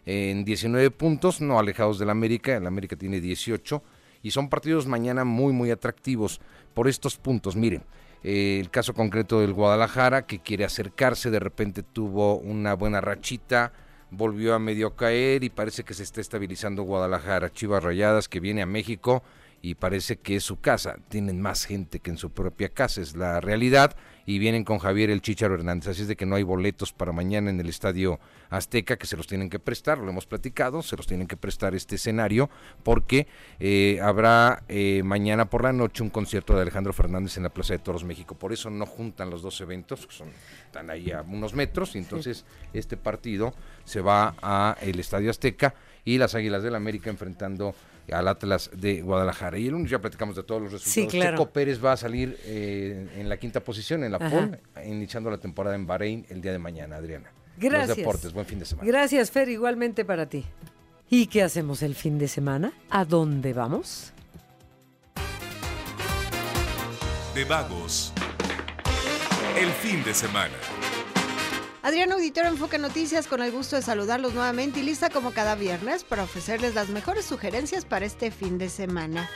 en 19 puntos, no alejados del América, el América tiene 18 y son partidos mañana muy muy atractivos por estos puntos. Miren, eh, el caso concreto del Guadalajara que quiere acercarse, de repente tuvo una buena rachita, volvió a medio caer y parece que se está estabilizando Guadalajara. Chivas Rayadas que viene a México y parece que es su casa. Tienen más gente que en su propia casa, es la realidad. Y vienen con Javier el Chicharo Hernández. Así es de que no hay boletos para mañana en el Estadio Azteca que se los tienen que prestar, lo hemos platicado, se los tienen que prestar este escenario porque eh, habrá eh, mañana por la noche un concierto de Alejandro Fernández en la Plaza de Toros México. Por eso no juntan los dos eventos, que son, están ahí a unos metros, y entonces este partido se va a el Estadio Azteca y las Águilas del América enfrentando al Atlas de Guadalajara. Y el lunes ya platicamos de todos los resultados. Sí, claro. Checo Pérez va a salir eh, en la quinta posición, en la pole, iniciando la temporada en Bahrein el día de mañana, Adriana. Gracias. Los deportes, buen fin de semana. Gracias, Fer, igualmente para ti. ¿Y qué hacemos el fin de semana? ¿A dónde vamos? De vagos. El fin de semana. Adriana Auditor Enfoque Noticias con el gusto de saludarlos nuevamente y lista como cada viernes para ofrecerles las mejores sugerencias para este fin de semana.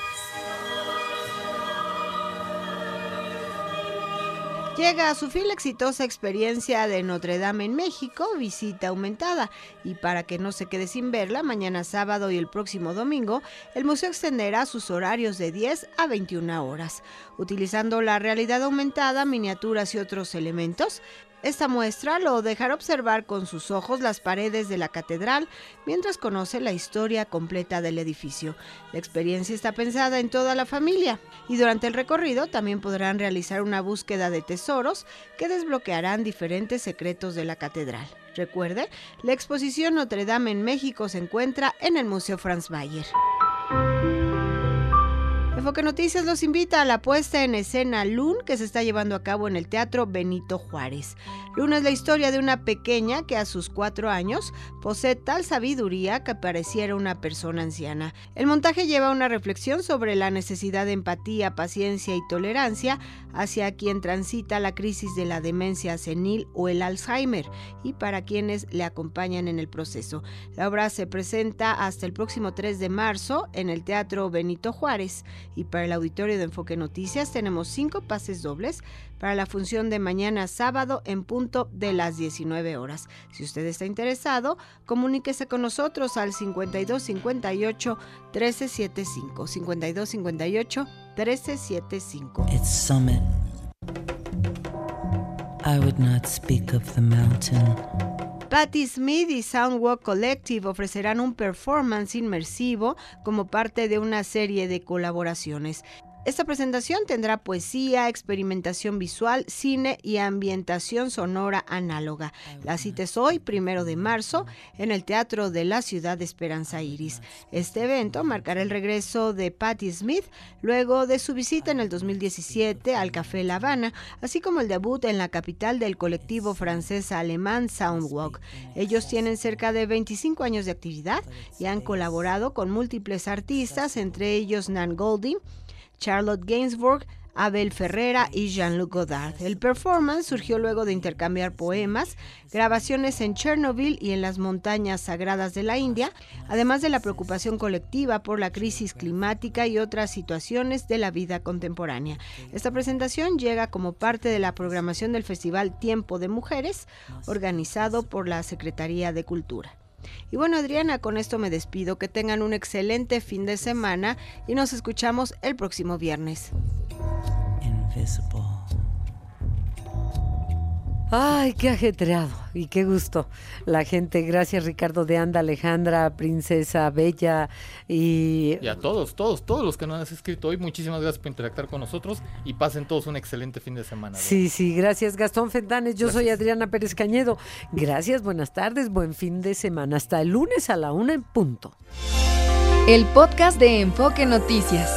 Llega a su fin la exitosa experiencia de Notre Dame en México, visita aumentada. Y para que no se quede sin verla, mañana sábado y el próximo domingo, el museo extenderá sus horarios de 10 a 21 horas. Utilizando la realidad aumentada, miniaturas y otros elementos, esta muestra lo dejará observar con sus ojos las paredes de la catedral mientras conoce la historia completa del edificio. La experiencia está pensada en toda la familia y durante el recorrido también podrán realizar una búsqueda de tesoros que desbloquearán diferentes secretos de la catedral. Recuerde, la exposición Notre Dame en México se encuentra en el Museo Franz Mayer. Enfoque Noticias los invita a la puesta en escena Lun que se está llevando a cabo en el Teatro Benito Juárez. Lun es la historia de una pequeña que a sus cuatro años posee tal sabiduría que pareciera una persona anciana. El montaje lleva una reflexión sobre la necesidad de empatía, paciencia y tolerancia hacia quien transita la crisis de la demencia senil o el Alzheimer y para quienes le acompañan en el proceso. La obra se presenta hasta el próximo 3 de marzo en el Teatro Benito Juárez Y para el auditorio de Enfoque Noticias tenemos cinco pases dobles para la función de mañana sábado en punto de las 19 horas. Si usted está interesado, comuníquese con nosotros al 5258 1375. 5258 1375. Its summit. I would not speak of the mountain. Patti Smith y Soundwalk Collective ofrecerán un performance inmersivo como parte de una serie de colaboraciones. Esta presentación tendrá poesía, experimentación visual, cine y ambientación sonora análoga. La cita es hoy, primero de marzo, en el Teatro de la Ciudad de Esperanza Iris. Este evento marcará el regreso de Patti Smith luego de su visita en el 2017 al Café La Habana, así como el debut en la capital del colectivo francés-alemán Soundwalk. Ellos tienen cerca de 25 años de actividad y han colaborado con múltiples artistas, entre ellos Nan Golding, Charlotte Gainsbourg, Abel Ferrera y Jean-Luc Godard. El performance surgió luego de intercambiar poemas, grabaciones en Chernobyl y en las montañas sagradas de la India, además de la preocupación colectiva por la crisis climática y otras situaciones de la vida contemporánea. Esta presentación llega como parte de la programación del Festival Tiempo de Mujeres, organizado por la Secretaría de Cultura. Y bueno, Adriana, con esto me despido. Que tengan un excelente fin de semana y nos escuchamos el próximo viernes. Ay, qué ajetreado y qué gusto la gente. Gracias Ricardo de Anda, Alejandra, Princesa Bella y... Y a todos, todos, todos los que nos han escrito hoy, muchísimas gracias por interactuar con nosotros y pasen todos un excelente fin de semana. Sí, sí, gracias Gastón Fentanes. Yo soy Adriana Pérez Cañedo. Gracias, buenas tardes, buen fin de semana. Hasta el lunes a la una en punto. El podcast de Enfoque Noticias.